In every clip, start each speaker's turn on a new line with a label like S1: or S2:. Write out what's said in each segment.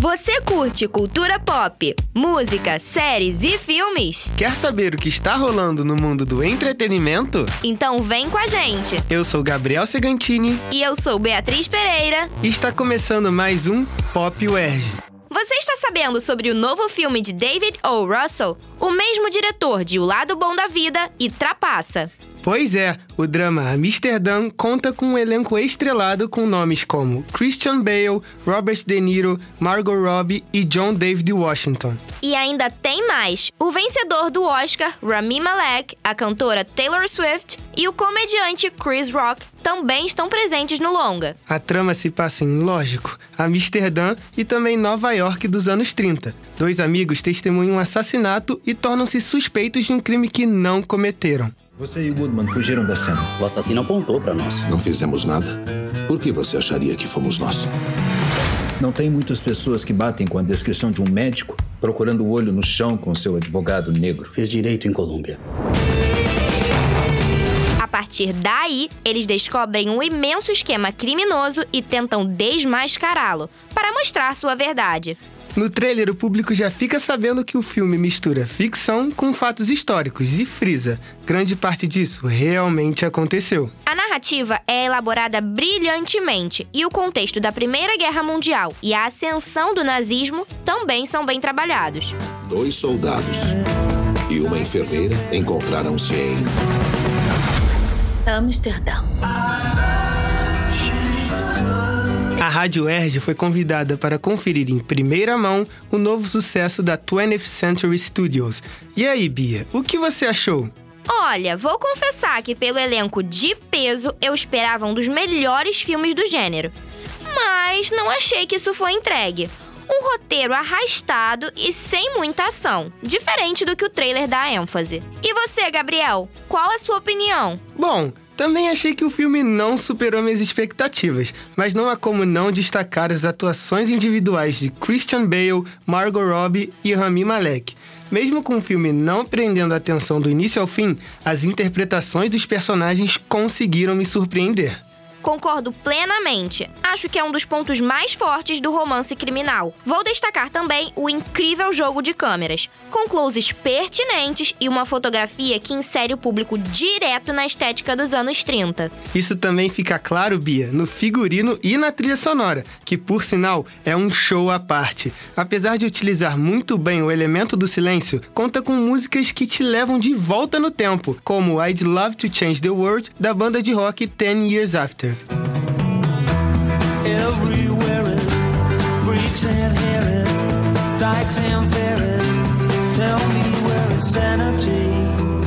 S1: Você curte cultura pop, música, séries e filmes?
S2: Quer saber o que está rolando no mundo do entretenimento?
S1: Então vem com a gente!
S2: Eu sou Gabriel Segantini
S1: E eu sou Beatriz Pereira.
S2: e está começando mais um Pop UERJ.
S1: Você está sabendo sobre o novo filme de David O. Russell? O mesmo diretor de O Lado Bom da Vida e Trapaça.
S2: Pois é, o drama Amsterdã conta com um elenco estrelado com nomes como Christian Bale, Robert De Niro, Margot Robbie e John David Washington.
S1: E ainda tem mais! O vencedor do Oscar, Rami Malek, a cantora Taylor Swift e o comediante Chris Rock também estão presentes no longa.
S2: A trama se passa em, lógico, Amsterdã e também Nova York dos anos 30. Dois amigos testemunham um assassinato e tornam-se suspeitos de um crime que não cometeram.
S3: Você e o Goodman fugiram da cena.
S4: O assassino apontou para nós.
S5: Não fizemos nada. Por que você acharia que fomos nós?
S3: Não tem muitas pessoas que batem com a descrição de um médico procurando o olho no chão com seu advogado negro.
S4: Fiz direito em Colômbia.
S1: A partir daí, eles descobrem um imenso esquema criminoso e tentam desmascará-lo para mostrar sua verdade.
S2: No trailer, o público já fica sabendo que o filme mistura ficção com fatos históricos e frisa. Grande parte disso realmente aconteceu.
S1: A narrativa é elaborada brilhantemente e o contexto da Primeira Guerra Mundial e a ascensão do nazismo também são bem trabalhados.
S5: Dois soldados e uma enfermeira encontraram-se em.
S6: Amsterdã.
S2: A Rádio Erge foi convidada para conferir em primeira mão o novo sucesso da 20th Century Studios. E aí, Bia, o que você achou?
S1: Olha, vou confessar que pelo elenco de peso eu esperava um dos melhores filmes do gênero. Mas não achei que isso foi entregue. Um roteiro arrastado e sem muita ação, diferente do que o trailer dá ênfase. E você, Gabriel, qual a sua opinião?
S2: Bom, também achei que o filme não superou minhas expectativas, mas não há como não destacar as atuações individuais de Christian Bale, Margot Robbie e Rami Malek. Mesmo com o filme não prendendo a atenção do início ao fim, as interpretações dos personagens conseguiram me surpreender.
S1: Concordo plenamente. Acho que é um dos pontos mais fortes do romance criminal. Vou destacar também o incrível jogo de câmeras, com closes pertinentes e uma fotografia que insere o público direto na estética dos anos 30.
S2: Isso também fica claro, Bia, no figurino e na trilha sonora, que por sinal é um show à parte. Apesar de utilizar muito bem o elemento do silêncio, conta com músicas que te levam de volta no tempo, como I'd Love to Change the World da banda de rock Ten Years After.
S7: Is and Harris, dykes and ferries. Tell me where is sanity?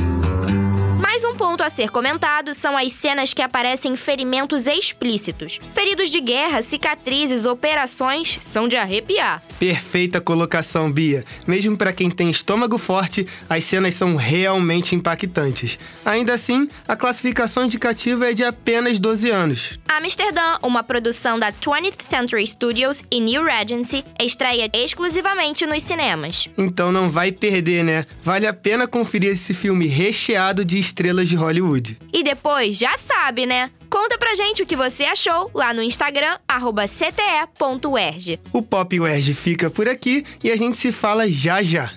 S1: Ponto a ser comentado são as cenas que aparecem ferimentos explícitos. Feridos de guerra, cicatrizes, operações são de arrepiar.
S2: Perfeita colocação, Bia. Mesmo para quem tem estômago forte, as cenas são realmente impactantes. Ainda assim, a classificação indicativa é de apenas 12 anos.
S1: Amsterdã, uma produção da 20th Century Studios e New Regency, estreia exclusivamente nos cinemas.
S2: Então não vai perder, né? Vale a pena conferir esse filme recheado de estrelas de Hollywood.
S1: E depois, já sabe, né? Conta pra gente o que você achou lá no Instagram, arroba cte.erg.
S2: O Pop UERJ fica por aqui e a gente se fala já já.